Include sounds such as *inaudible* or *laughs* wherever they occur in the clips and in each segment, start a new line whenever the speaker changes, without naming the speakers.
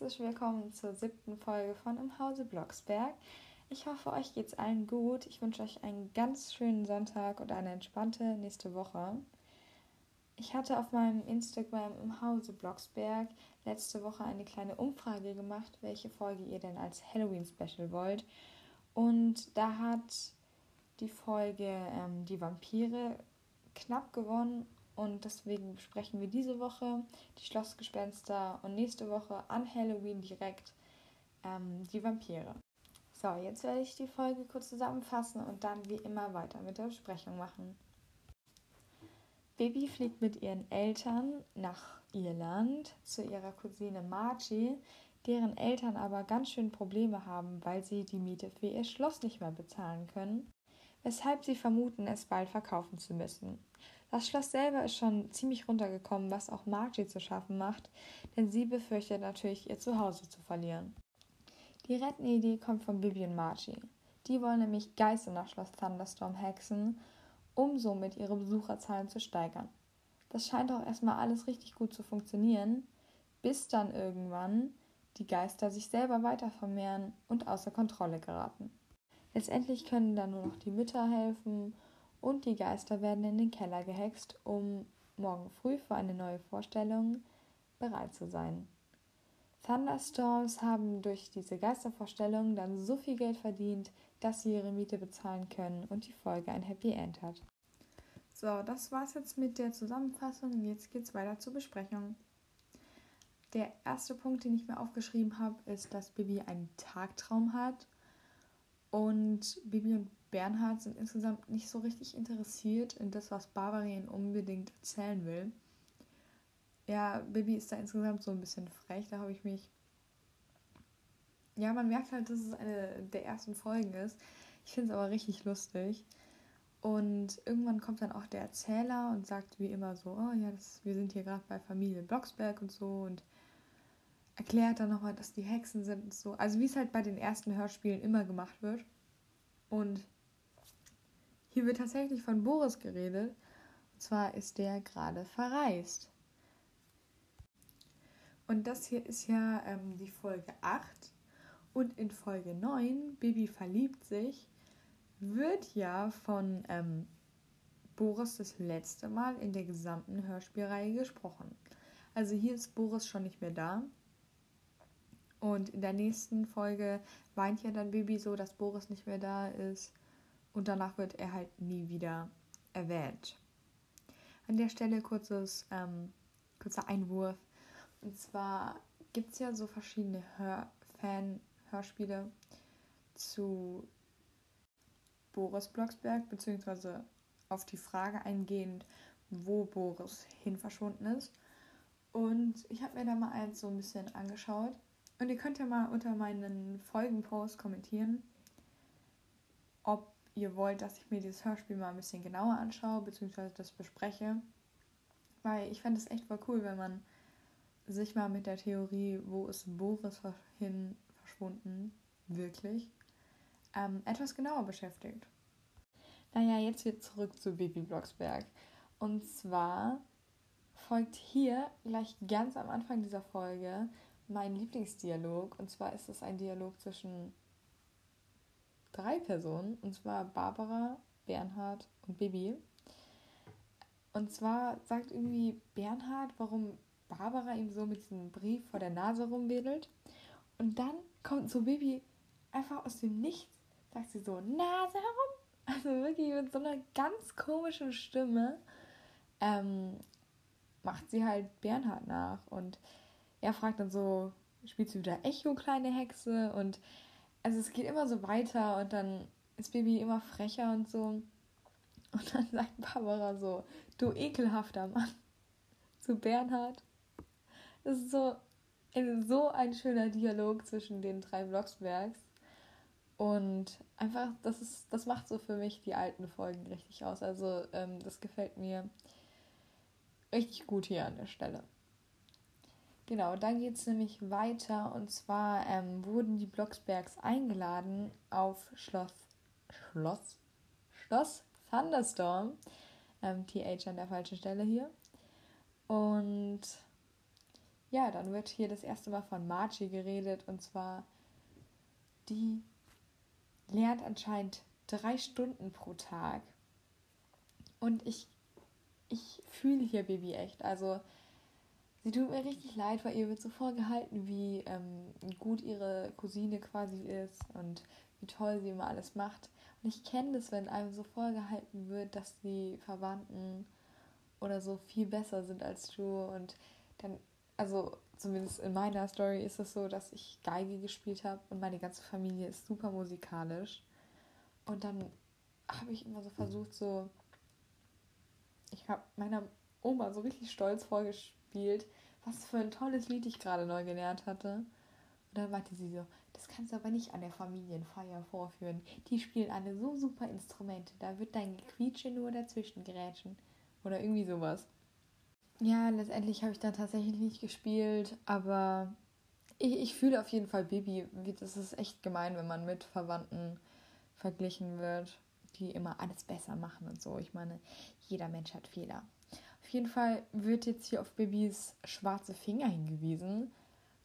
herzlich willkommen zur siebten Folge von Im Hause Blocksberg. Ich hoffe, euch geht's allen gut. Ich wünsche euch einen ganz schönen Sonntag und eine entspannte nächste Woche. Ich hatte auf meinem Instagram im Hause Blocksberg letzte Woche eine kleine Umfrage gemacht, welche Folge ihr denn als Halloween-Special wollt. Und da hat die Folge ähm, Die Vampire knapp gewonnen und deswegen besprechen wir diese Woche die Schlossgespenster und nächste Woche an Halloween direkt ähm, die Vampire. So, jetzt werde ich die Folge kurz zusammenfassen und dann wie immer weiter mit der Besprechung machen. Baby fliegt mit ihren Eltern nach Irland zu ihrer Cousine Margie, deren Eltern aber ganz schön Probleme haben, weil sie die Miete für ihr Schloss nicht mehr bezahlen können, weshalb sie vermuten, es bald verkaufen zu müssen. Das Schloss selber ist schon ziemlich runtergekommen, was auch Margie zu schaffen macht, denn sie befürchtet natürlich, ihr Zuhause zu verlieren. Die rettende Idee kommt von Bibi und Margie. Die wollen nämlich Geister nach Schloss Thunderstorm hexen, um somit ihre Besucherzahlen zu steigern. Das scheint auch erstmal alles richtig gut zu funktionieren, bis dann irgendwann die Geister sich selber weiter vermehren und außer Kontrolle geraten. Letztendlich können dann nur noch die Mütter helfen und die Geister werden in den Keller gehext, um morgen früh für eine neue Vorstellung bereit zu sein. Thunderstorms haben durch diese Geistervorstellung dann so viel Geld verdient, dass sie ihre Miete bezahlen können und die Folge ein Happy End hat. So, das war's jetzt mit der Zusammenfassung. Jetzt geht's weiter zur Besprechung. Der erste Punkt, den ich mir aufgeschrieben habe, ist, dass Bibi einen Tagtraum hat. Und Bibi und Bernhard sind insgesamt nicht so richtig interessiert in das, was Barbara ihnen unbedingt erzählen will. Ja, Bibi ist da insgesamt so ein bisschen frech, da habe ich mich. Ja, man merkt halt, dass es eine der ersten Folgen ist. Ich finde es aber richtig lustig. Und irgendwann kommt dann auch der Erzähler und sagt wie immer so, oh ja, das, wir sind hier gerade bei Familie Blocksberg und so und erklärt dann nochmal, dass die Hexen sind und so. Also wie es halt bei den ersten Hörspielen immer gemacht wird. Und hier wird tatsächlich von Boris geredet. Und zwar ist der gerade verreist. Und das hier ist ja ähm, die Folge 8. Und in Folge 9, Bibi verliebt sich, wird ja von ähm, Boris das letzte Mal in der gesamten Hörspielreihe gesprochen. Also hier ist Boris schon nicht mehr da. Und in der nächsten Folge weint ja dann Bibi so, dass Boris nicht mehr da ist. Und danach wird er halt nie wieder erwähnt. An der Stelle kurzes, ähm, kurzer Einwurf. Und zwar gibt es ja so verschiedene Hör Fan-Hörspiele zu Boris Blocksberg, beziehungsweise auf die Frage eingehend, wo Boris hin verschwunden ist. Und ich habe mir da mal eins so ein bisschen angeschaut. Und ihr könnt ja mal unter meinen Folgenpost kommentieren, ihr wollt, dass ich mir dieses Hörspiel mal ein bisschen genauer anschaue, beziehungsweise das bespreche. Weil ich fände es echt voll cool, wenn man sich mal mit der Theorie, wo ist Boris hin verschwunden, wirklich, ähm, etwas genauer beschäftigt. Naja, jetzt wieder zurück zu Baby Blocksberg. Und zwar folgt hier gleich ganz am Anfang dieser Folge mein Lieblingsdialog. Und zwar ist es ein Dialog zwischen drei Personen, und zwar Barbara, Bernhard und Bibi. Und zwar sagt irgendwie Bernhard, warum Barbara ihm so mit diesem Brief vor der Nase rumwedelt. Und dann kommt so Bibi einfach aus dem Nichts, sagt sie so, Nase herum. Also wirklich mit so einer ganz komischen Stimme ähm, macht sie halt Bernhard nach. Und er fragt dann so, spielst du wieder Echo, kleine Hexe? Und also es geht immer so weiter und dann ist Baby immer frecher und so. Und dann *laughs* sagt Barbara so, du ekelhafter Mann, zu Bernhard. Das ist so, so ein schöner Dialog zwischen den drei Blocksbergs. Und einfach, das ist, das macht so für mich die alten Folgen richtig aus. Also ähm, das gefällt mir richtig gut hier an der Stelle. Genau, dann geht es nämlich weiter und zwar ähm, wurden die Blocksbergs eingeladen auf Schloss Schloss Schloss Thunderstorm. Ähm, TH an der falschen Stelle hier. Und ja, dann wird hier das erste Mal von Margie geredet und zwar die lernt anscheinend drei Stunden pro Tag. Und ich, ich fühle hier Baby echt. Also sie tut mir richtig leid, weil ihr wird so vorgehalten, wie ähm, gut ihre Cousine quasi ist und wie toll sie immer alles macht. Und ich kenne das, wenn einem so vorgehalten wird, dass die Verwandten oder so viel besser sind als du. Und dann, also zumindest in meiner Story ist es so, dass ich Geige gespielt habe und meine ganze Familie ist super musikalisch. Und dann habe ich immer so versucht, so. Ich habe meiner Oma so richtig stolz vorgespielt, was für ein tolles Lied ich gerade neu gelernt hatte. Und dann meinte sie so, das kannst du aber nicht an der Familienfeier vorführen. Die spielen alle so super Instrumente. Da wird dein Gequietsche nur dazwischen gerätschen. Oder irgendwie sowas. Ja, letztendlich habe ich dann tatsächlich nicht gespielt, aber ich, ich fühle auf jeden Fall Bibi. Das ist echt gemein, wenn man mit Verwandten verglichen wird, die immer alles besser machen und so. Ich meine, jeder Mensch hat Fehler. Jeden Fall wird jetzt hier auf Bibis schwarze Finger hingewiesen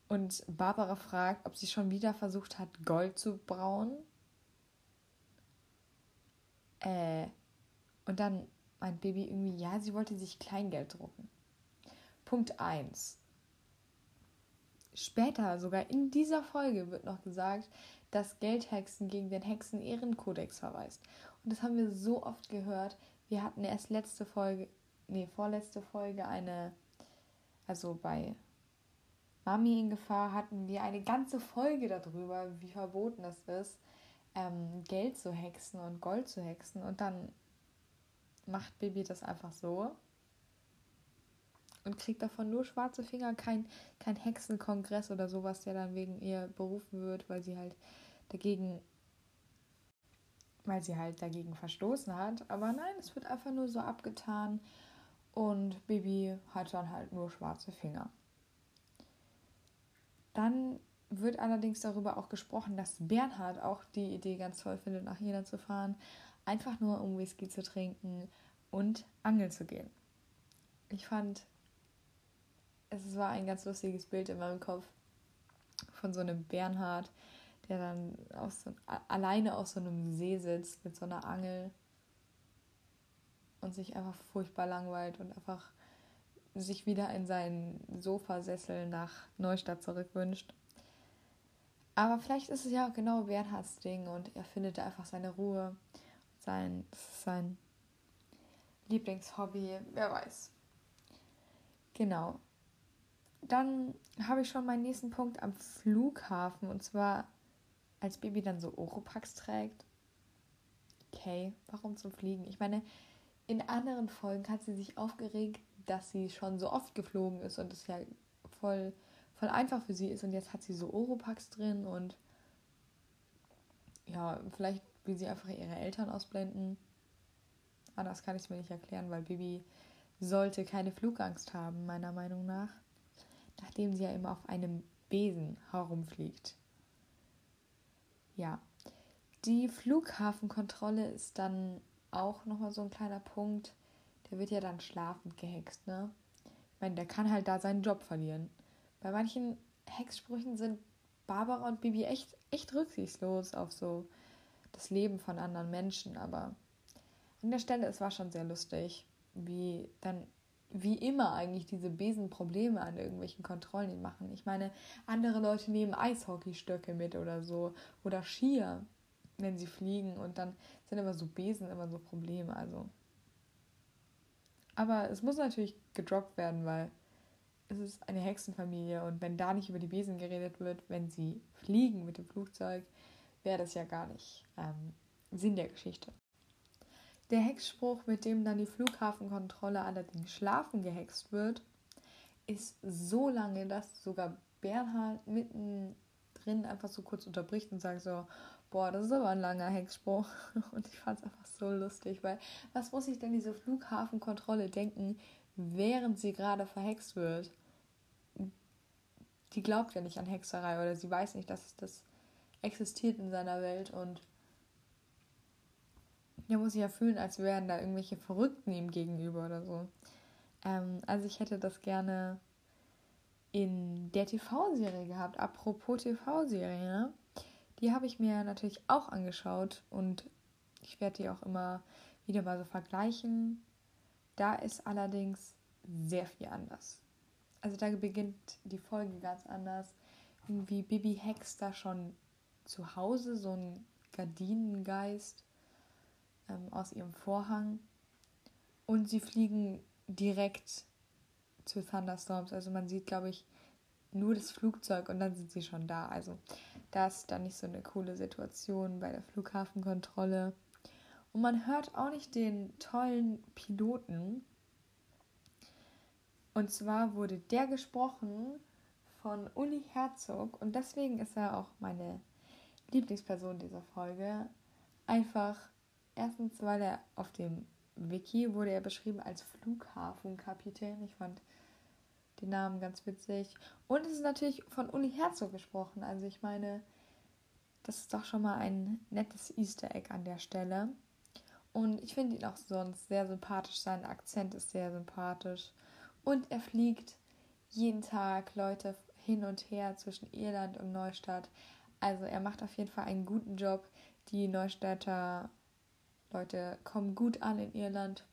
und Barbara fragt, ob sie schon wieder versucht hat, Gold zu brauen. Äh, und dann meint Baby irgendwie, ja, sie wollte sich Kleingeld drucken. Punkt 1. Später, sogar in dieser Folge, wird noch gesagt, dass Geldhexen gegen den Hexen-Ehrenkodex verweist. Und das haben wir so oft gehört. Wir hatten erst letzte Folge, nee, vorletzte Folge eine, also bei Mami in Gefahr hatten wir eine ganze Folge darüber, wie verboten es ist, ähm, Geld zu hexen und Gold zu hexen. Und dann macht Bibi das einfach so und kriegt davon nur schwarze Finger, kein, kein Hexenkongress oder sowas, der dann wegen ihr berufen wird, weil sie halt dagegen, weil sie halt dagegen verstoßen hat. Aber nein, es wird einfach nur so abgetan und Bibi hat dann halt nur schwarze Finger. Dann wird allerdings darüber auch gesprochen, dass Bernhard auch die Idee ganz toll findet, nach Jena zu fahren, einfach nur um Whisky zu trinken und angeln zu gehen. Ich fand, es war ein ganz lustiges Bild in meinem Kopf von so einem Bernhard, der dann aus so, alleine auf so einem See sitzt mit so einer Angel und sich einfach furchtbar langweilt und einfach sich wieder in seinen Sofasessel nach Neustadt zurückwünscht. Aber vielleicht ist es ja auch genau Bernhards Ding und er findet einfach seine Ruhe, sein, sein Lieblingshobby, wer weiß. Genau. Dann habe ich schon meinen nächsten Punkt am Flughafen und zwar als Baby dann so Oropax trägt. Okay, warum zum Fliegen? Ich meine, in anderen Folgen hat sie sich aufgeregt, dass sie schon so oft geflogen ist und es ja voll, voll einfach für sie ist. Und jetzt hat sie so Oropax drin und ja, vielleicht will sie einfach ihre Eltern ausblenden. Anders kann ich es mir nicht erklären, weil Bibi sollte keine Flugangst haben, meiner Meinung nach. Nachdem sie ja immer auf einem Besen herumfliegt. Ja. Die Flughafenkontrolle ist dann auch nochmal so ein kleiner Punkt der wird ja dann schlafend gehext, ne? Ich meine, der kann halt da seinen Job verlieren. Bei manchen Hexsprüchen sind Barbara und Bibi echt, echt rücksichtslos auf so das Leben von anderen Menschen, aber an der Stelle, es war schon sehr lustig, wie dann, wie immer eigentlich diese Besenprobleme an irgendwelchen Kontrollen machen. Ich meine, andere Leute nehmen Eishockeystöcke mit oder so oder Skier, wenn sie fliegen und dann sind immer so Besen immer so Probleme, also aber es muss natürlich gedroppt werden, weil es ist eine Hexenfamilie und wenn da nicht über die Besen geredet wird, wenn sie fliegen mit dem Flugzeug, wäre das ja gar nicht ähm, Sinn der Geschichte. Der Hexspruch, mit dem dann die Flughafenkontrolle allerdings schlafen gehext wird, ist so lange, dass sogar Bernhard mittendrin einfach so kurz unterbricht und sagt so, boah, das ist aber ein langer Hexspruch. *laughs* Und ich fand es einfach so lustig, weil was muss ich denn diese Flughafenkontrolle denken, während sie gerade verhext wird? Die glaubt ja nicht an Hexerei oder sie weiß nicht, dass das existiert in seiner Welt und der muss sich ja fühlen, als wären da irgendwelche Verrückten ihm gegenüber oder so. Ähm, also ich hätte das gerne in der TV-Serie gehabt. Apropos TV-Serie, ne? Die habe ich mir natürlich auch angeschaut und ich werde die auch immer wieder mal so vergleichen. Da ist allerdings sehr viel anders. Also da beginnt die Folge ganz anders. Irgendwie Bibi Hex da schon zu Hause, so ein Gardinengeist ähm, aus ihrem Vorhang. Und sie fliegen direkt zu Thunderstorms. Also man sieht, glaube ich, nur das Flugzeug und dann sind sie schon da. Also das ist dann nicht so eine coole Situation bei der Flughafenkontrolle. Und man hört auch nicht den tollen Piloten. Und zwar wurde der gesprochen von Uli Herzog und deswegen ist er auch meine Lieblingsperson dieser Folge. Einfach erstens, weil er auf dem Wiki wurde er beschrieben als Flughafenkapitän. Ich fand den Namen ganz witzig. Und es ist natürlich von Uli Herzog gesprochen. Also ich meine, das ist doch schon mal ein nettes Easter Egg an der Stelle. Und ich finde ihn auch sonst sehr sympathisch. Sein Akzent ist sehr sympathisch. Und er fliegt jeden Tag Leute hin und her zwischen Irland und Neustadt. Also er macht auf jeden Fall einen guten Job. Die Neustädter Leute kommen gut an in Irland.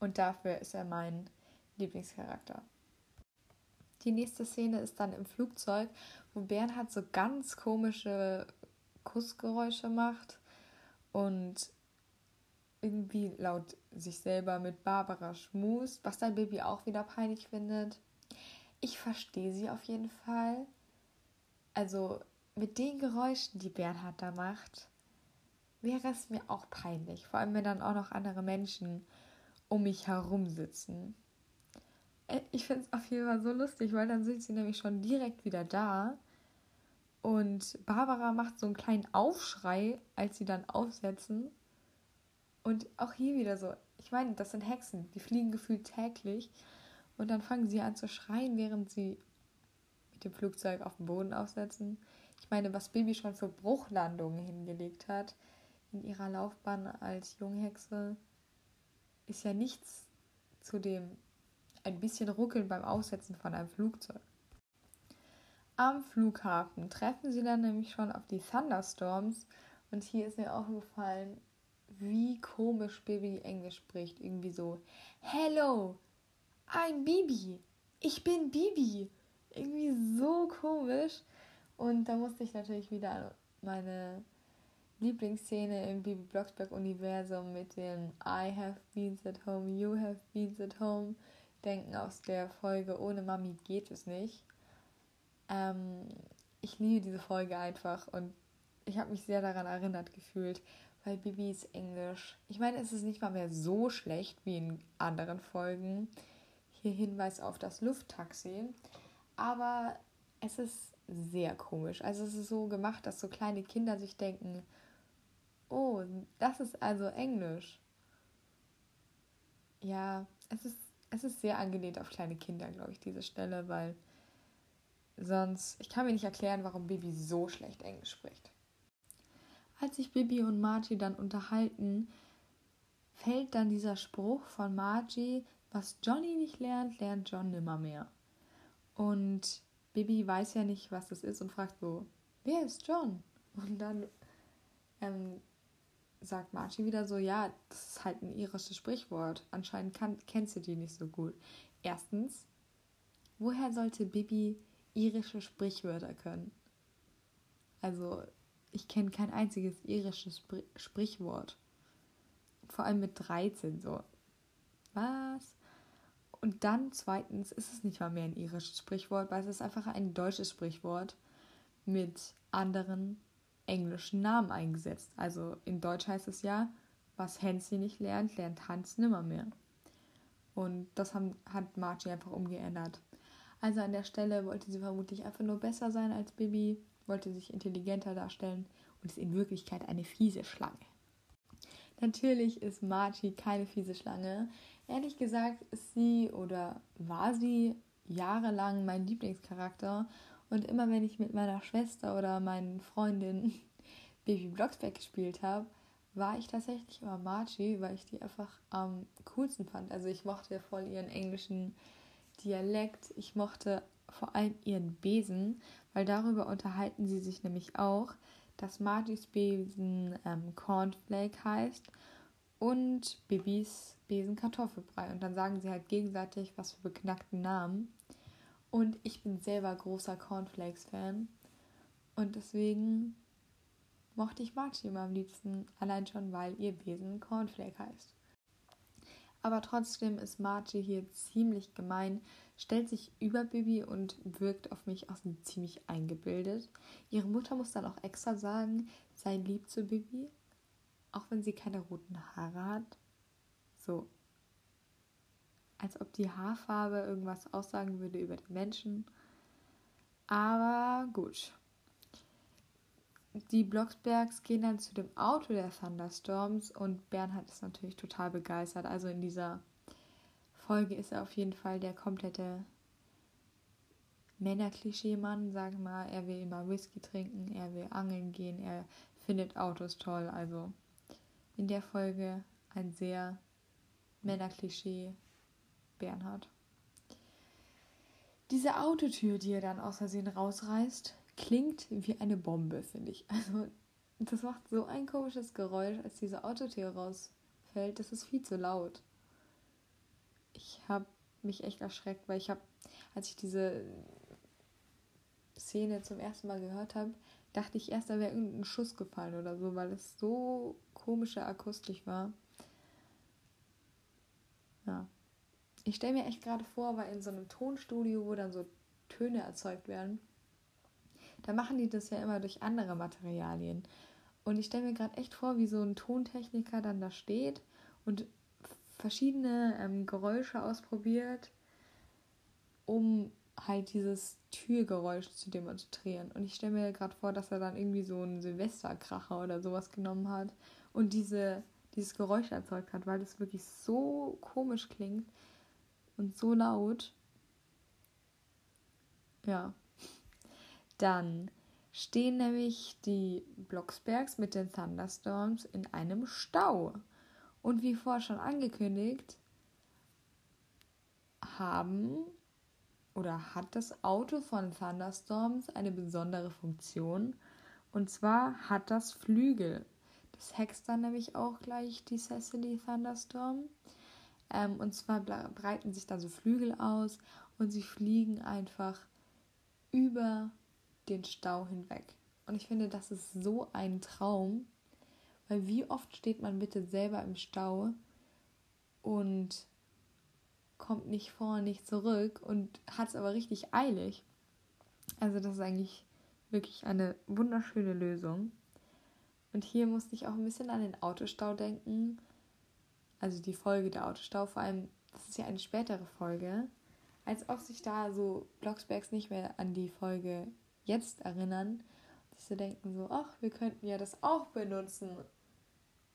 Und dafür ist er mein Lieblingscharakter. Die nächste Szene ist dann im Flugzeug, wo Bernhard so ganz komische Kussgeräusche macht und irgendwie laut sich selber mit Barbara schmust, was dein Baby auch wieder peinlich findet. Ich verstehe sie auf jeden Fall. Also mit den Geräuschen, die Bernhard da macht, wäre es mir auch peinlich. Vor allem, wenn dann auch noch andere Menschen um mich herum sitzen. Äh, ich finde es auf jeden Fall so lustig, weil dann sind sie nämlich schon direkt wieder da. Und Barbara macht so einen kleinen Aufschrei, als sie dann aufsetzen. Und auch hier wieder so, ich meine, das sind Hexen, die fliegen gefühlt täglich. Und dann fangen sie an zu schreien, während sie mit dem Flugzeug auf den Boden aufsetzen. Ich meine, was Bibi schon für Bruchlandungen hingelegt hat in ihrer Laufbahn als Junghexe, ist ja nichts zu dem ein bisschen ruckeln beim Aufsetzen von einem Flugzeug. Am Flughafen treffen sie dann nämlich schon auf die Thunderstorms und hier ist mir auch gefallen, wie komisch Bibi Englisch spricht. Irgendwie so, Hello, I'm Bibi. Ich bin Bibi. Irgendwie so komisch. Und da musste ich natürlich wieder an meine Lieblingsszene im Bibi Blocksberg-Universum mit dem I have beans at home, you have beans at home denken aus der Folge Ohne Mami geht es nicht. Ähm, ich liebe diese Folge einfach und ich habe mich sehr daran erinnert gefühlt, weil Bibis Englisch, ich meine, es ist nicht mal mehr so schlecht wie in anderen Folgen. Hier Hinweis auf das Lufttaxi. Aber es ist sehr komisch. Also es ist so gemacht, dass so kleine Kinder sich denken, oh, das ist also Englisch. Ja, es ist, es ist sehr angelehnt auf kleine Kinder, glaube ich, diese Stelle, weil sonst, ich kann mir nicht erklären, warum Bibi so schlecht Englisch spricht. Als sich Bibi und Margie dann unterhalten, fällt dann dieser Spruch von Margie, was Johnny nicht lernt, lernt John nimmer mehr. Und Bibi weiß ja nicht, was das ist und fragt so, wer ist John? Und dann ähm, sagt Margie wieder so, ja, das ist halt ein irisches Sprichwort. Anscheinend kann, kennst du die nicht so gut. Erstens, woher sollte Bibi irische Sprichwörter können? Also ich kenne kein einziges irisches Sprichwort. Vor allem mit 13 so. Was? Und dann zweitens ist es nicht mal mehr ein irisches Sprichwort, weil es ist einfach ein deutsches Sprichwort mit anderen englischen Namen eingesetzt. Also in Deutsch heißt es ja, was Hansi nicht lernt, lernt Hans nimmer mehr. Und das haben, hat Margie einfach umgeändert. Also an der Stelle wollte sie vermutlich einfach nur besser sein als Bibi wollte sich intelligenter darstellen und ist in Wirklichkeit eine fiese Schlange. Natürlich ist Margie keine fiese Schlange. Ehrlich gesagt ist sie oder war sie jahrelang mein Lieblingscharakter. Und immer wenn ich mit meiner Schwester oder meinen Freundinnen *laughs* Baby Blocksberg gespielt habe, war ich tatsächlich immer Margie, weil ich die einfach am coolsten fand. Also ich mochte voll ihren englischen Dialekt. Ich mochte vor allem ihren Besen, weil darüber unterhalten sie sich nämlich auch, dass Margis Besen ähm, Cornflake heißt und Bibis Besen Kartoffelbrei. Und dann sagen sie halt gegenseitig, was für beknackte Namen. Und ich bin selber großer Cornflakes-Fan. Und deswegen mochte ich Margie immer am liebsten, allein schon, weil ihr Besen Cornflake heißt. Aber trotzdem ist Margie hier ziemlich gemein, stellt sich über Bibi und wirkt auf mich auch ziemlich eingebildet. Ihre Mutter muss dann auch extra sagen, sei lieb zu Bibi, auch wenn sie keine roten Haare hat. So. Als ob die Haarfarbe irgendwas aussagen würde über den Menschen. Aber gut. Die Blocksbergs gehen dann zu dem Auto der Thunderstorms und Bernhard ist natürlich total begeistert. Also in dieser Folge ist er auf jeden Fall der komplette Männerklischee-Mann, sag mal. Er will immer Whisky trinken, er will angeln gehen, er findet Autos toll. Also in der Folge ein sehr Männerklischee Bernhard. Diese Autotür, die er dann aus Versehen rausreißt, klingt wie eine Bombe, finde ich. Also, das macht so ein komisches Geräusch, als diese Autotür rausfällt. Das ist viel zu laut. Ich habe mich echt erschreckt, weil ich habe, als ich diese Szene zum ersten Mal gehört habe, dachte ich erst, da wäre irgendein Schuss gefallen oder so, weil es so komische Akustik war. Ja. Ich stelle mir echt gerade vor, weil in so einem Tonstudio, wo dann so Töne erzeugt werden, da machen die das ja immer durch andere Materialien. Und ich stelle mir gerade echt vor, wie so ein Tontechniker dann da steht und verschiedene ähm, Geräusche ausprobiert, um halt dieses Türgeräusch zu demonstrieren. Und ich stelle mir gerade vor, dass er dann irgendwie so einen Silvesterkracher oder sowas genommen hat und diese, dieses Geräusch erzeugt hat, weil das wirklich so komisch klingt und so laut. Ja, dann stehen nämlich die Blocksbergs mit den Thunderstorms in einem Stau. Und wie vorher schon angekündigt, haben oder hat das Auto von Thunderstorms eine besondere Funktion. Und zwar hat das Flügel. Das hext dann nämlich auch gleich die Cecily Thunderstorm. Ähm, und zwar breiten sich da so Flügel aus und sie fliegen einfach über den Stau hinweg. Und ich finde, das ist so ein Traum, weil wie oft steht man bitte selber im Stau und kommt nicht vor, nicht zurück und hat es aber richtig eilig. Also das ist eigentlich wirklich eine wunderschöne Lösung. Und hier musste ich auch ein bisschen an den Autostau denken. Also die Folge der Autostau, vor allem, das ist ja eine spätere Folge. Als ob sich da so Blocksbergs nicht mehr an die Folge jetzt erinnern, dass sie denken so, ach, wir könnten ja das auch benutzen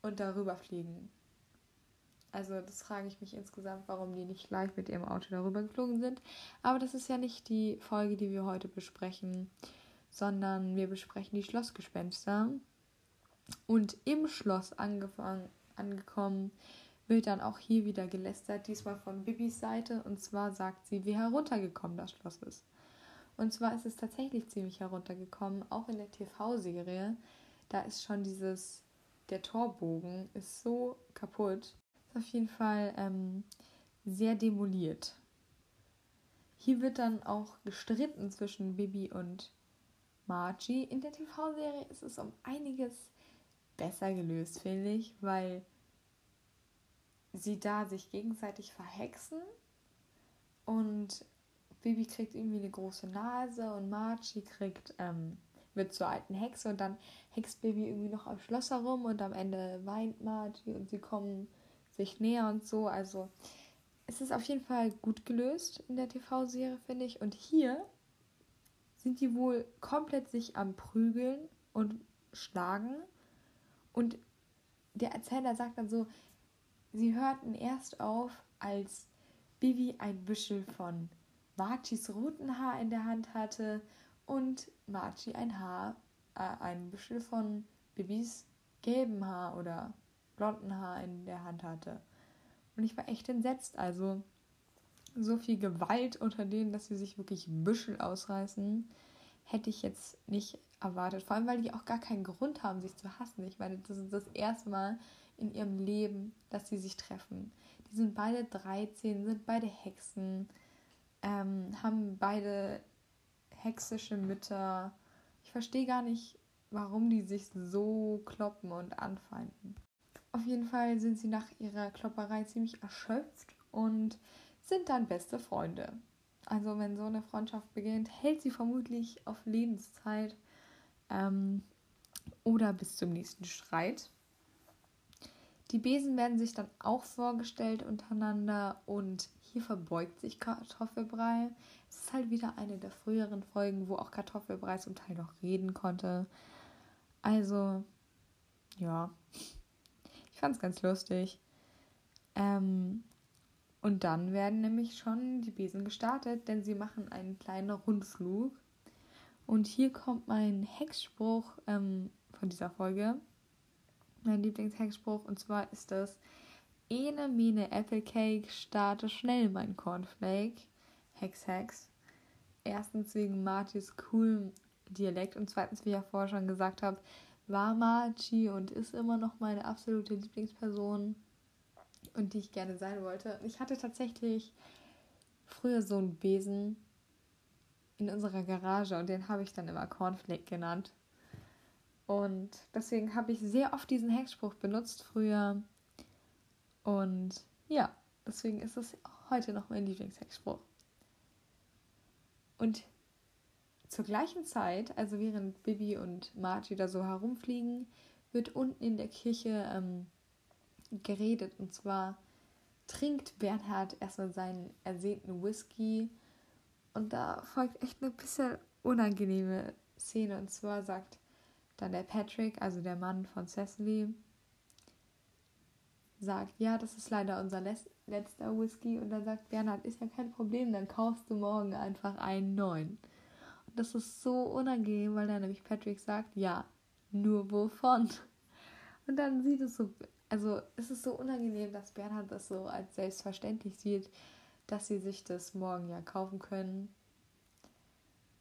und darüber fliegen. Also das frage ich mich insgesamt, warum die nicht gleich mit ihrem Auto darüber geflogen sind. Aber das ist ja nicht die Folge, die wir heute besprechen, sondern wir besprechen die Schlossgespenster. Und im Schloss angefangen, angekommen wird dann auch hier wieder gelästert, diesmal von Bibis Seite. Und zwar sagt sie, wie heruntergekommen das Schloss ist. Und zwar ist es tatsächlich ziemlich heruntergekommen, auch in der TV-Serie. Da ist schon dieses, der Torbogen ist so kaputt. Ist auf jeden Fall ähm, sehr demoliert. Hier wird dann auch gestritten zwischen Bibi und Margie. In der TV-Serie ist es um einiges besser gelöst, finde ich, weil sie da sich gegenseitig verhexen und Bibi kriegt irgendwie eine große Nase und Margie kriegt, ähm, wird zur alten Hexe und dann hext Bibi irgendwie noch am Schloss herum und am Ende weint Margie und sie kommen sich näher und so. Also es ist auf jeden Fall gut gelöst in der TV-Serie, finde ich. Und hier sind die wohl komplett sich am Prügeln und schlagen. Und der Erzähler sagt dann so, sie hörten erst auf, als Bibi ein Büschel von Marchis roten Haar in der Hand hatte und Marchi ein Haar, äh, ein Büschel von Bibis gelben Haar oder blonden Haar in der Hand hatte. Und ich war echt entsetzt. Also so viel Gewalt unter denen, dass sie sich wirklich Büschel ausreißen, hätte ich jetzt nicht erwartet. Vor allem, weil die auch gar keinen Grund haben, sich zu hassen. Ich meine, das ist das erste Mal in ihrem Leben, dass sie sich treffen. Die sind beide 13, sind beide Hexen, ähm, haben beide hexische Mütter. Ich verstehe gar nicht, warum die sich so kloppen und anfeinden. Auf jeden Fall sind sie nach ihrer Klopperei ziemlich erschöpft und sind dann beste Freunde. Also wenn so eine Freundschaft beginnt, hält sie vermutlich auf Lebenszeit ähm, oder bis zum nächsten Streit. Die Besen werden sich dann auch vorgestellt untereinander und hier verbeugt sich Kartoffelbrei. Es ist halt wieder eine der früheren Folgen, wo auch Kartoffelbrei zum Teil noch reden konnte. Also, ja, ich fand es ganz lustig. Ähm, und dann werden nämlich schon die Besen gestartet, denn sie machen einen kleinen Rundflug. Und hier kommt mein Hexspruch ähm, von dieser Folge. Mein Lieblingshexspruch. Und zwar ist das: Ene mene Applecake, starte schnell mein Cornflake. Hex, Hex. Erstens wegen Martis coolem Dialekt und zweitens, wie ich ja vorher schon gesagt habe, war Marchi und ist immer noch meine absolute Lieblingsperson und die ich gerne sein wollte. Ich hatte tatsächlich früher so einen Besen in unserer Garage und den habe ich dann immer Cornflake genannt. Und deswegen habe ich sehr oft diesen Hexspruch benutzt früher. Und ja, deswegen ist es heute noch mein Lieblingshexspruch. Und zur gleichen Zeit, also während Bibi und Margie da so herumfliegen, wird unten in der Kirche ähm, geredet. Und zwar trinkt Bernhard erstmal seinen ersehnten Whisky. Und da folgt echt eine bisschen unangenehme Szene. Und zwar sagt dann der Patrick, also der Mann von Cecily, sagt, ja, das ist leider unser letzter Whisky. Und dann sagt Bernhard, ist ja kein Problem, dann kaufst du morgen einfach einen neuen das ist so unangenehm, weil dann nämlich Patrick sagt, ja, nur wovon? Und dann sieht es so, also es ist so unangenehm, dass Bernhard das so als selbstverständlich sieht, dass sie sich das morgen ja kaufen können.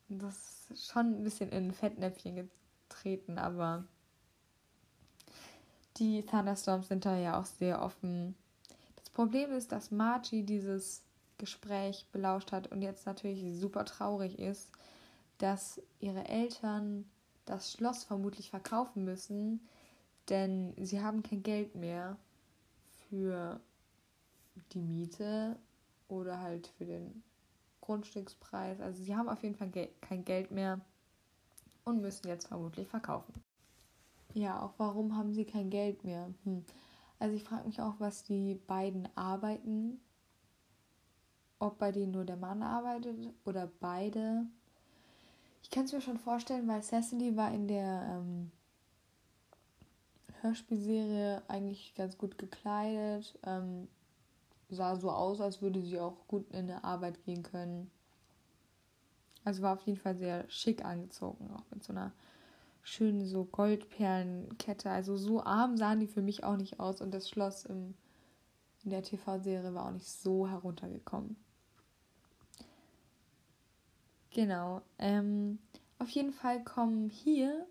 Und das ist schon ein bisschen in ein Fettnäpfchen getreten, aber die Thunderstorms sind da ja auch sehr offen. Das Problem ist, dass Margie dieses Gespräch belauscht hat und jetzt natürlich super traurig ist, dass ihre Eltern das Schloss vermutlich verkaufen müssen, denn sie haben kein Geld mehr für die Miete oder halt für den Grundstückspreis. Also sie haben auf jeden Fall kein Geld mehr und müssen jetzt vermutlich verkaufen. Ja, auch warum haben sie kein Geld mehr? Hm. Also ich frage mich auch, was die beiden arbeiten. Ob bei denen nur der Mann arbeitet oder beide. Ich kann es mir schon vorstellen, weil Cecily war in der ähm, Hörspielserie eigentlich ganz gut gekleidet. Ähm, sah so aus, als würde sie auch gut in der Arbeit gehen können. Also war auf jeden Fall sehr schick angezogen, auch mit so einer schönen so Goldperlenkette. Also so arm sahen die für mich auch nicht aus und das Schloss im, in der TV-Serie war auch nicht so heruntergekommen. Genau. Ähm, auf jeden Fall kommen hier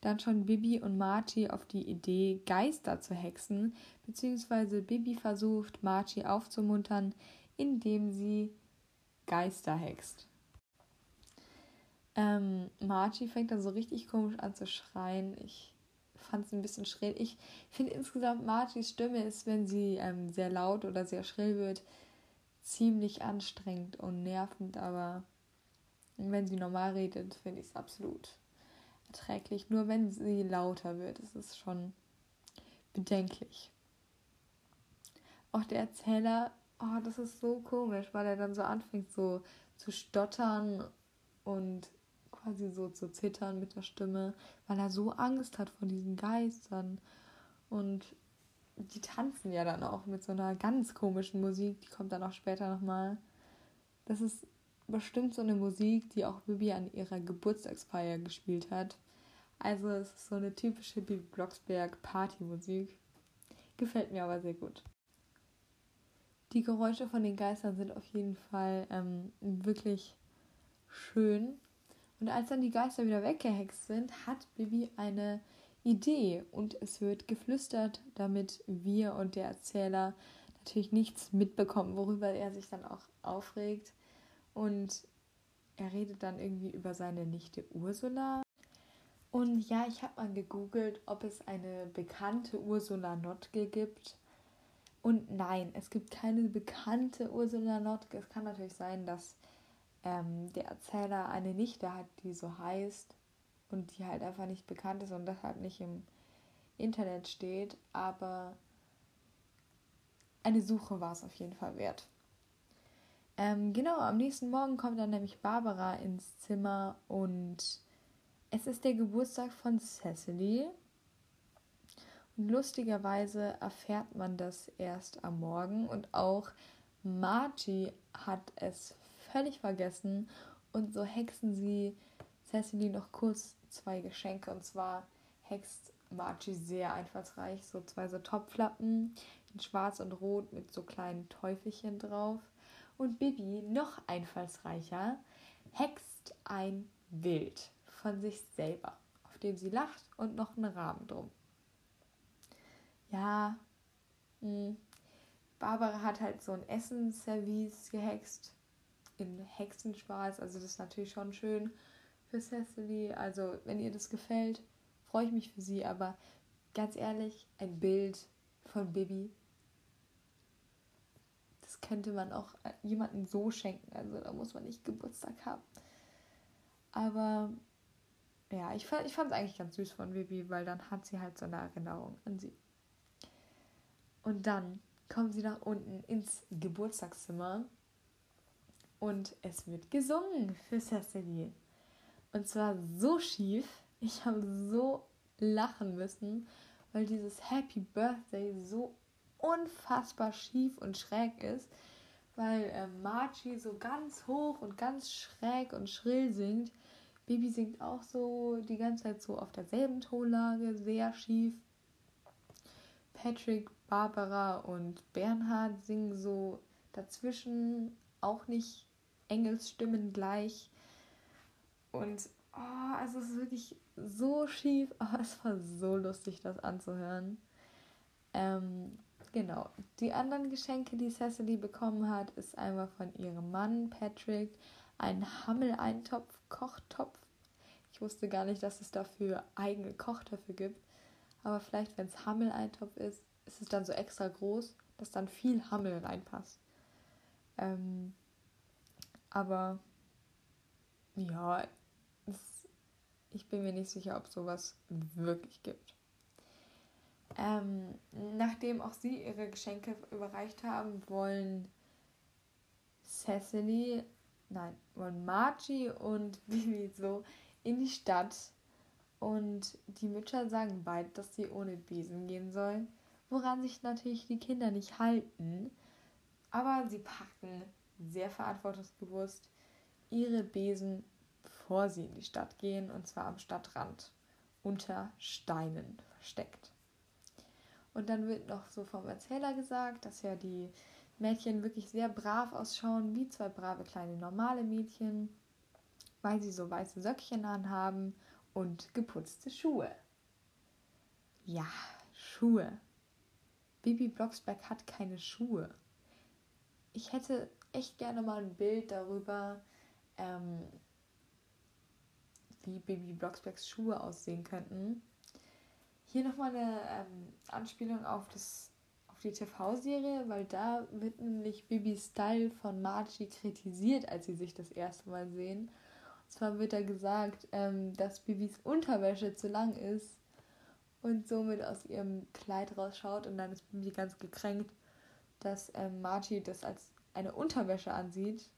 dann schon Bibi und Marty auf die Idee, Geister zu hexen, beziehungsweise Bibi versucht, Marty aufzumuntern, indem sie Geister hext. Ähm, Marty fängt dann so richtig komisch an zu schreien. Ich fand es ein bisschen schrill. Ich finde insgesamt Martys Stimme ist, wenn sie ähm, sehr laut oder sehr schrill wird, ziemlich anstrengend und nervend, aber wenn sie normal redet, finde ich es absolut erträglich. Nur wenn sie lauter wird, ist es schon bedenklich. Auch der Erzähler, oh, das ist so komisch, weil er dann so anfängt so zu stottern und quasi so zu zittern mit der Stimme, weil er so Angst hat vor diesen Geistern. Und die tanzen ja dann auch mit so einer ganz komischen Musik, die kommt dann auch später nochmal. Das ist bestimmt so eine Musik, die auch Bibi an ihrer Geburtstagsfeier gespielt hat. Also es ist so eine typische Bibi Blocksberg Partymusik. Gefällt mir aber sehr gut. Die Geräusche von den Geistern sind auf jeden Fall ähm, wirklich schön. Und als dann die Geister wieder weggehext sind, hat Bibi eine Idee und es wird geflüstert, damit wir und der Erzähler natürlich nichts mitbekommen, worüber er sich dann auch aufregt. Und er redet dann irgendwie über seine Nichte Ursula. Und ja, ich habe mal gegoogelt, ob es eine bekannte Ursula Notke gibt. Und nein, es gibt keine bekannte Ursula Notke. Es kann natürlich sein, dass ähm, der Erzähler eine Nichte hat, die so heißt und die halt einfach nicht bekannt ist und deshalb nicht im Internet steht. Aber eine Suche war es auf jeden Fall wert. Ähm, genau, am nächsten Morgen kommt dann nämlich Barbara ins Zimmer und es ist der Geburtstag von Cecily. Und lustigerweise erfährt man das erst am Morgen und auch Margie hat es völlig vergessen und so hexen sie Cecily noch kurz zwei Geschenke und zwar hext Margie sehr einfallsreich so zwei so Topflappen in schwarz und rot mit so kleinen Teufelchen drauf und Bibi noch einfallsreicher hext ein Wild von sich selber auf dem sie lacht und noch einen Rahmen drum ja, mh. Hm. Barbara hat halt so ein Essensservice gehext in Hexenschwarz. Also das ist natürlich schon schön für Cecily. Also wenn ihr das gefällt, freue ich mich für sie. Aber ganz ehrlich, ein Bild von Bibi, das könnte man auch jemandem so schenken. Also da muss man nicht Geburtstag haben. Aber ja, ich fand es eigentlich ganz süß von Bibi, weil dann hat sie halt so eine Erinnerung an sie. Und dann kommen sie nach unten ins Geburtstagszimmer und es wird gesungen für Cecily. Und zwar so schief, ich habe so lachen müssen, weil dieses Happy Birthday so unfassbar schief und schräg ist, weil äh, Margie so ganz hoch und ganz schräg und schrill singt. Baby singt auch so die ganze Zeit so auf derselben Tonlage, sehr schief. Patrick Barbara und Bernhard singen so dazwischen auch nicht Engelsstimmen gleich. Und oh, also es ist wirklich so schief, aber *laughs* es war so lustig, das anzuhören. Ähm, genau. Die anderen Geschenke, die Cecily bekommen hat, ist einmal von ihrem Mann Patrick ein Hammel-Eintopf-Kochtopf. Ich wusste gar nicht, dass es dafür eigene Kochtöpfe gibt. Aber vielleicht, wenn es Hammel-Eintopf ist, ist es dann so extra groß, dass dann viel Hammel reinpasst. Ähm, aber ja, es, ich bin mir nicht sicher, ob sowas wirklich gibt. Ähm, nachdem auch sie ihre Geschenke überreicht haben, wollen Cecily, nein, wollen Margie und *laughs* Bibi so in die Stadt und die Mütter sagen beide, dass sie ohne Besen gehen sollen woran sich natürlich die Kinder nicht halten. Aber sie packen sehr verantwortungsbewusst ihre Besen, bevor sie in die Stadt gehen, und zwar am Stadtrand, unter Steinen versteckt. Und dann wird noch so vom Erzähler gesagt, dass ja die Mädchen wirklich sehr brav ausschauen, wie zwei brave kleine normale Mädchen, weil sie so weiße Söckchen anhaben und geputzte Schuhe. Ja, Schuhe. Bibi Blocksberg hat keine Schuhe. Ich hätte echt gerne mal ein Bild darüber, ähm, wie Bibi Blocksbergs Schuhe aussehen könnten. Hier nochmal eine ähm, Anspielung auf, das, auf die TV-Serie, weil da wird nämlich Bibis Style von Margie kritisiert, als sie sich das erste Mal sehen. Und zwar wird da gesagt, ähm, dass Bibis Unterwäsche zu lang ist und somit aus ihrem Kleid rausschaut und dann ist Bibi ganz gekränkt, dass ähm, Margie das als eine Unterwäsche ansieht,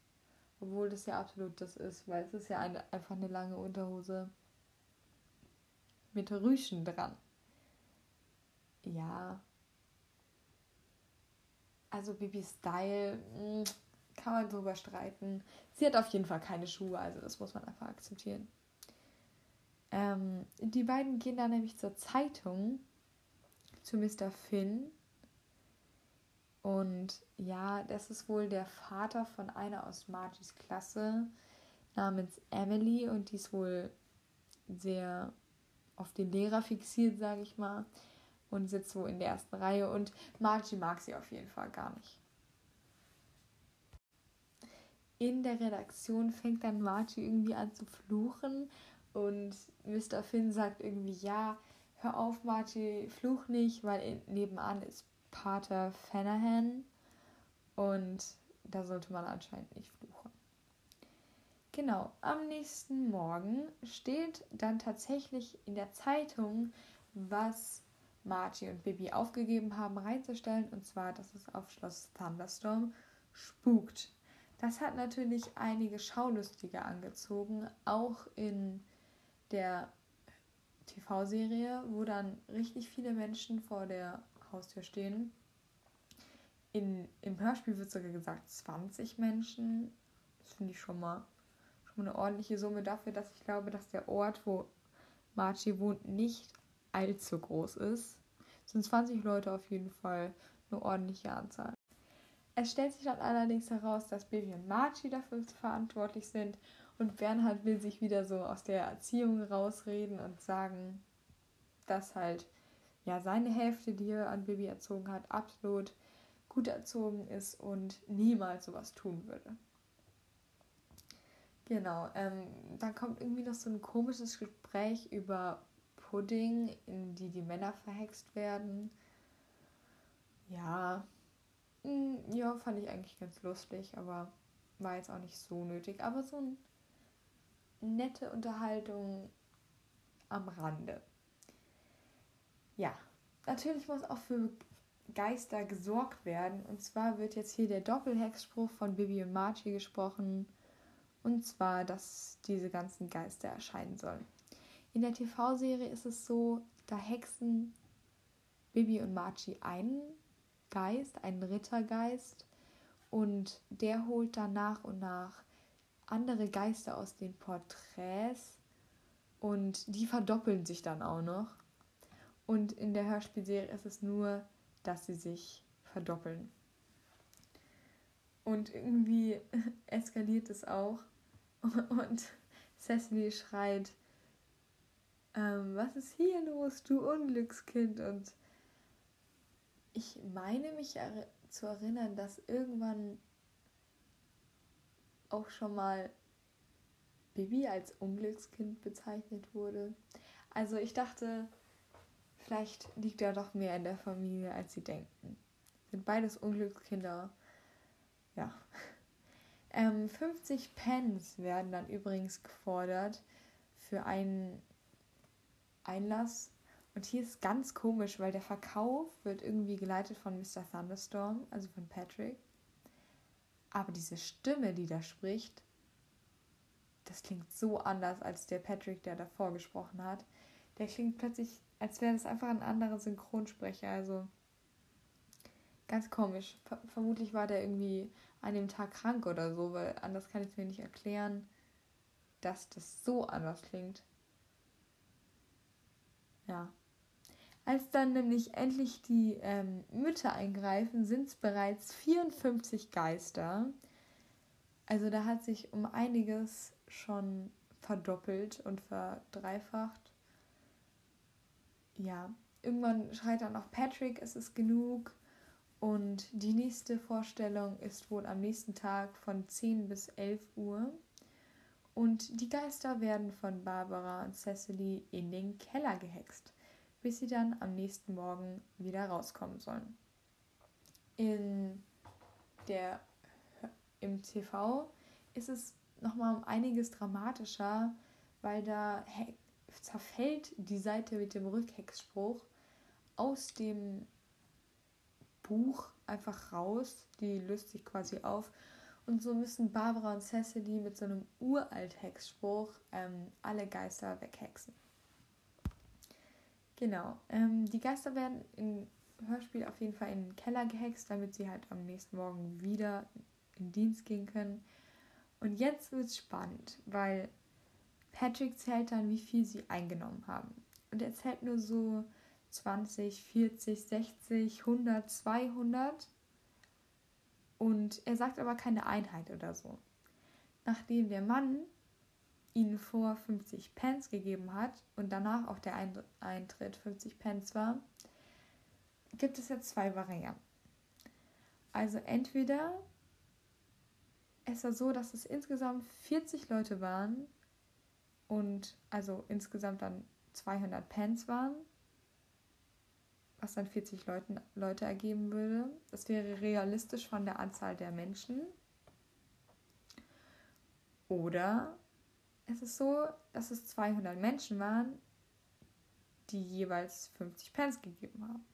obwohl das ja absolut das ist, weil es ist ja eine, einfach eine lange Unterhose mit Rüschen dran. Ja. Also Bibi Style hm, kann man drüber streiten. Sie hat auf jeden Fall keine Schuhe, also das muss man einfach akzeptieren. Ähm, die beiden gehen dann nämlich zur Zeitung, zu Mr. Finn. Und ja, das ist wohl der Vater von einer aus Margis Klasse namens Emily und die ist wohl sehr auf den Lehrer fixiert, sage ich mal, und sitzt so in der ersten Reihe und Margie mag sie auf jeden Fall gar nicht. In der Redaktion fängt dann Margie irgendwie an zu fluchen und Mr. Finn sagt irgendwie, ja, hör auf Margie, fluch nicht, weil nebenan ist Pater Fanahan und da sollte man anscheinend nicht fluchen. Genau, am nächsten Morgen steht dann tatsächlich in der Zeitung, was Margie und Bibi aufgegeben haben reinzustellen, und zwar, dass es auf Schloss Thunderstorm spukt. Das hat natürlich einige Schaulustige angezogen, auch in der TV-Serie, wo dann richtig viele Menschen vor der Haustür stehen. In, Im Hörspiel wird sogar gesagt 20 Menschen. Das finde ich schon mal eine ordentliche Summe dafür, dass ich glaube, dass der Ort, wo Marchi wohnt, nicht allzu groß ist. Sind 20 Leute auf jeden Fall eine ordentliche Anzahl. Es stellt sich dann allerdings heraus, dass Baby und Marchi dafür verantwortlich sind und Bernhard will sich wieder so aus der Erziehung rausreden und sagen, dass halt ja seine Hälfte, die er an Baby erzogen hat, absolut gut erzogen ist und niemals sowas tun würde. Genau, ähm, dann kommt irgendwie noch so ein komisches Gespräch über Pudding, in die die Männer verhext werden. Ja, mh, hm, ja, fand ich eigentlich ganz lustig, aber war jetzt auch nicht so nötig. Aber so eine nette Unterhaltung am Rande. Ja, natürlich muss auch für Geister gesorgt werden. Und zwar wird jetzt hier der Doppelhexspruch von Bibi und Margie gesprochen. Und zwar, dass diese ganzen Geister erscheinen sollen. In der TV-Serie ist es so, da hexen Bibi und Margie einen Geist, einen Rittergeist, und der holt dann nach und nach andere Geister aus den Porträts und die verdoppeln sich dann auch noch. Und in der Hörspielserie ist es nur, dass sie sich verdoppeln. Und irgendwie *laughs* eskaliert es auch. *laughs* Und Cecily schreit, ähm, was ist hier los, du Unglückskind? Und ich meine mich er zu erinnern, dass irgendwann auch schon mal Bibi als Unglückskind bezeichnet wurde. Also ich dachte, vielleicht liegt da doch mehr in der Familie, als sie denken. Sind beides Unglückskinder. Ja. *laughs* Ähm, 50 Pence werden dann übrigens gefordert für einen Einlass. Und hier ist ganz komisch, weil der Verkauf wird irgendwie geleitet von Mr. Thunderstorm, also von Patrick. Aber diese Stimme, die da spricht, das klingt so anders als der Patrick, der davor gesprochen hat. Der klingt plötzlich, als wäre das einfach ein anderer Synchronsprecher. Also ganz komisch. Ver vermutlich war der irgendwie an dem Tag krank oder so, weil anders kann ich es mir nicht erklären, dass das so anders klingt. Ja. Als dann nämlich endlich die ähm, Mütter eingreifen, sind es bereits 54 Geister. Also da hat sich um einiges schon verdoppelt und verdreifacht. Ja, irgendwann schreit dann auch Patrick, es ist genug. Und die nächste Vorstellung ist wohl am nächsten Tag von 10 bis 11 Uhr. Und die Geister werden von Barbara und Cecily in den Keller gehext, bis sie dann am nächsten Morgen wieder rauskommen sollen. In der, Im TV ist es nochmal um einiges dramatischer, weil da zerfällt die Seite mit dem Rückhexspruch aus dem Buch einfach raus. Die löst sich quasi auf. Und so müssen Barbara und Cecily mit so einem Uralt-Hexspruch ähm, alle Geister weghexen. Genau. Ähm, die Geister werden im Hörspiel auf jeden Fall in den Keller gehext, damit sie halt am nächsten Morgen wieder in Dienst gehen können. Und jetzt wird es spannend, weil Patrick zählt dann, wie viel sie eingenommen haben. Und er zählt nur so 20, 40, 60, 100, 200. Und er sagt aber keine Einheit oder so. Nachdem der Mann ihnen vor 50 Pence gegeben hat und danach auch der Eintritt 50 Pence war, gibt es jetzt zwei Varianten. Also entweder es war so, dass es insgesamt 40 Leute waren und also insgesamt dann 200 Pence waren, was dann 40 Leuten, Leute ergeben würde. Das wäre realistisch von der Anzahl der Menschen. Oder es ist so, dass es 200 Menschen waren, die jeweils 50 Pence gegeben haben.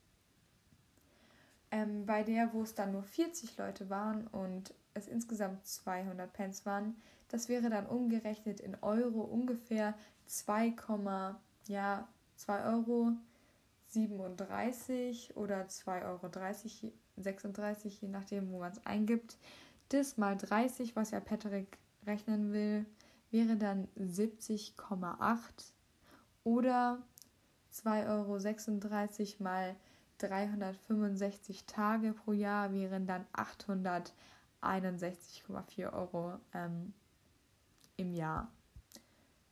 Ähm, bei der, wo es dann nur 40 Leute waren und es insgesamt 200 Pence waren, das wäre dann umgerechnet in Euro ungefähr 2, ja, 2 Euro 37 oder 2,30 Euro 36, je nachdem, wo man es eingibt. Das mal 30, was ja Patrick rechnen will, wäre dann 70,8 oder 2,36 Euro mal 365 Tage pro Jahr wären dann 861,4 Euro ähm, im Jahr.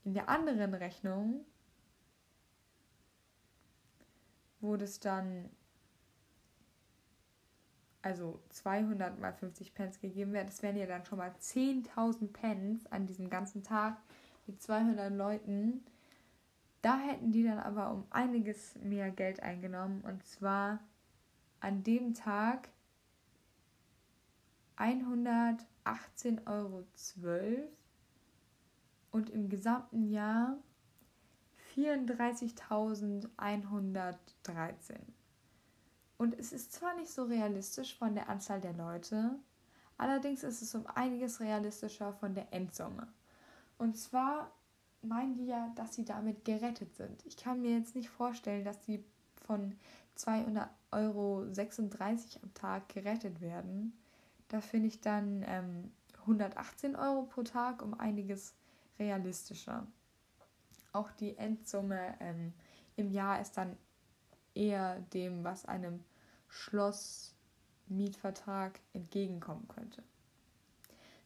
In der anderen Rechnung wurde es dann also 200 mal 50 Pence gegeben werden. Das wären ja dann schon mal 10.000 Pence an diesem ganzen Tag mit 200 Leuten. Da hätten die dann aber um einiges mehr Geld eingenommen. Und zwar an dem Tag 118,12 Euro und im gesamten Jahr 34.113. Und es ist zwar nicht so realistisch von der Anzahl der Leute, allerdings ist es um einiges realistischer von der Endsumme. Und zwar meinen die ja, dass sie damit gerettet sind. Ich kann mir jetzt nicht vorstellen, dass sie von 200,36 Euro am Tag gerettet werden. Da finde ich dann ähm, 118 Euro pro Tag um einiges realistischer. Auch die Endsumme ähm, im Jahr ist dann eher dem, was einem Schlossmietvertrag entgegenkommen könnte.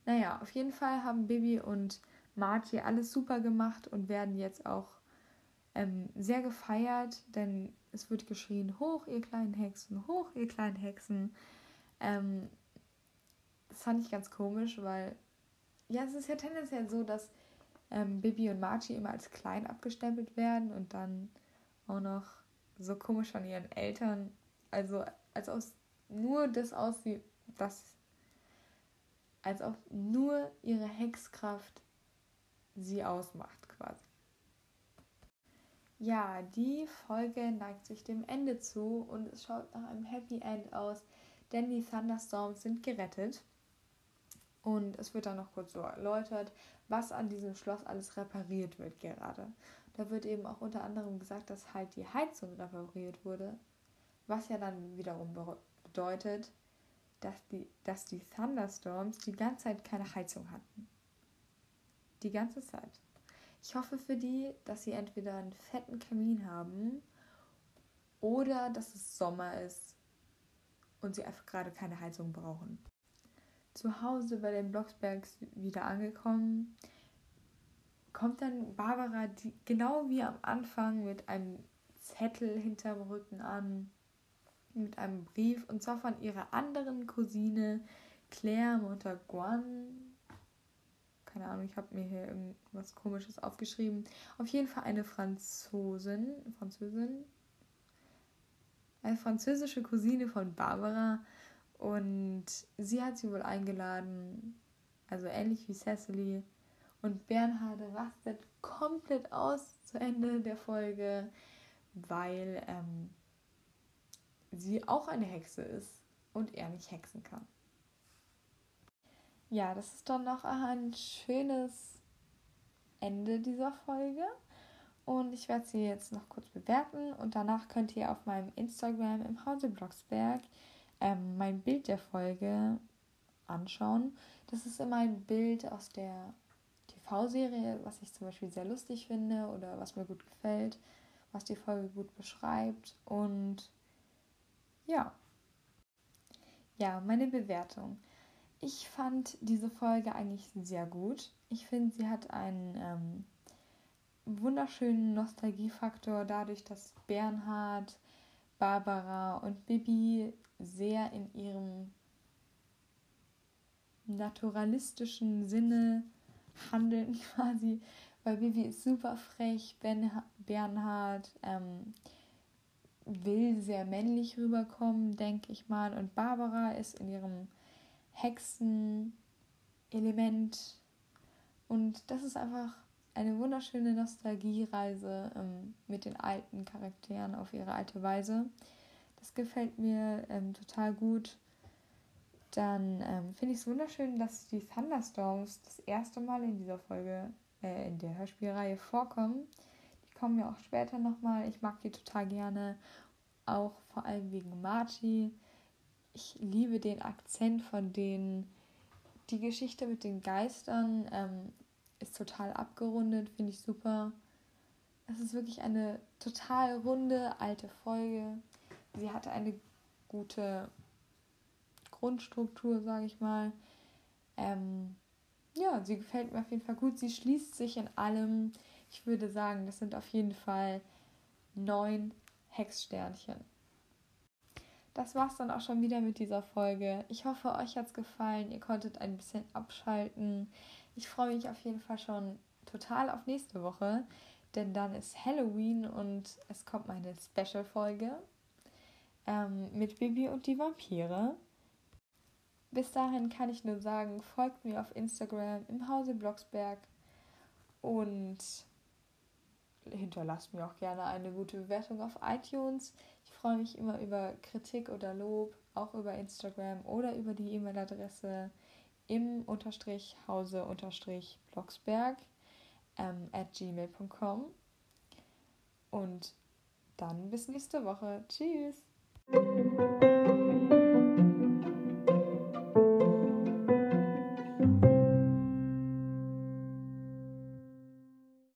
Naja, auf jeden Fall haben Bibi und Marty alles super gemacht und werden jetzt auch ähm, sehr gefeiert, denn es wird geschrien, hoch ihr kleinen Hexen, hoch ihr kleinen Hexen. Ähm, das fand ich ganz komisch, weil ja, es ist ja tendenziell so, dass ähm, Bibi und Marty immer als klein abgestempelt werden und dann auch noch so komisch von ihren Eltern, also als aus nur das aussieht, dass als ob nur ihre Hexkraft sie ausmacht quasi. Ja, die Folge neigt sich dem Ende zu und es schaut nach einem Happy End aus, denn die Thunderstorms sind gerettet. Und es wird dann noch kurz so erläutert, was an diesem Schloss alles repariert wird gerade. Da wird eben auch unter anderem gesagt, dass halt die Heizung repariert wurde, was ja dann wiederum bedeutet, dass die, dass die Thunderstorms die ganze Zeit keine Heizung hatten. Die ganze Zeit. Ich hoffe für die, dass sie entweder einen fetten Kamin haben oder dass es Sommer ist und sie einfach gerade keine Heizung brauchen. Zu Hause bei den Blocksbergs wieder angekommen, kommt dann Barbara die, genau wie am Anfang mit einem Zettel hinterm Rücken an, mit einem Brief und zwar von ihrer anderen Cousine Claire Montaguan. Keine Ahnung, ich habe mir hier irgendwas Komisches aufgeschrieben. Auf jeden Fall eine Franzosin, Französin, eine französische Cousine von Barbara und sie hat sie wohl eingeladen, also ähnlich wie Cecily, und Bernhard rastet komplett aus zu Ende der Folge, weil ähm, sie auch eine Hexe ist und er nicht hexen kann. Ja, das ist dann noch ein schönes Ende dieser Folge. Und ich werde sie jetzt noch kurz bewerten und danach könnt ihr auf meinem Instagram im Hause Blocksberg ähm, mein Bild der Folge anschauen. Das ist immer ein Bild aus der TV-Serie, was ich zum Beispiel sehr lustig finde oder was mir gut gefällt, was die Folge gut beschreibt. Und ja. Ja, meine Bewertung. Ich fand diese Folge eigentlich sehr gut. Ich finde, sie hat einen ähm, wunderschönen Nostalgiefaktor dadurch, dass Bernhard, Barbara und Bibi sehr in ihrem naturalistischen Sinne handeln *laughs* quasi, weil Bibi ist super frech, ben, Bernhard ähm, will sehr männlich rüberkommen, denke ich mal, und Barbara ist in ihrem Hexen-Element. Und das ist einfach eine wunderschöne Nostalgiereise ähm, mit den alten Charakteren auf ihre alte Weise. Das gefällt mir ähm, total gut. Dann ähm, finde ich es wunderschön, dass die Thunderstorms das erste Mal in dieser Folge, äh, in der Hörspielreihe vorkommen. Die kommen ja auch später nochmal. Ich mag die total gerne. Auch vor allem wegen Marty. Ich liebe den Akzent von denen. Die Geschichte mit den Geistern ähm, ist total abgerundet, finde ich super. Es ist wirklich eine total runde alte Folge. Sie hatte eine gute Grundstruktur, sage ich mal. Ähm, ja, sie gefällt mir auf jeden Fall gut. Sie schließt sich in allem. Ich würde sagen, das sind auf jeden Fall neun Hexsternchen. Das war's dann auch schon wieder mit dieser Folge. Ich hoffe, euch hat's gefallen. Ihr konntet ein bisschen abschalten. Ich freue mich auf jeden Fall schon total auf nächste Woche, denn dann ist Halloween und es kommt meine Special-Folge ähm, mit Bibi und die Vampire. Bis dahin kann ich nur sagen, folgt mir auf Instagram im Hause Blocksberg und hinterlasst mir auch gerne eine gute Bewertung auf iTunes. Ich freue mich immer über Kritik oder Lob, auch über Instagram oder über die E-Mail-Adresse im Unterstrich Hause Unterstrich Blocksberg ähm, at gmail.com. Und dann bis nächste Woche. Tschüss. Música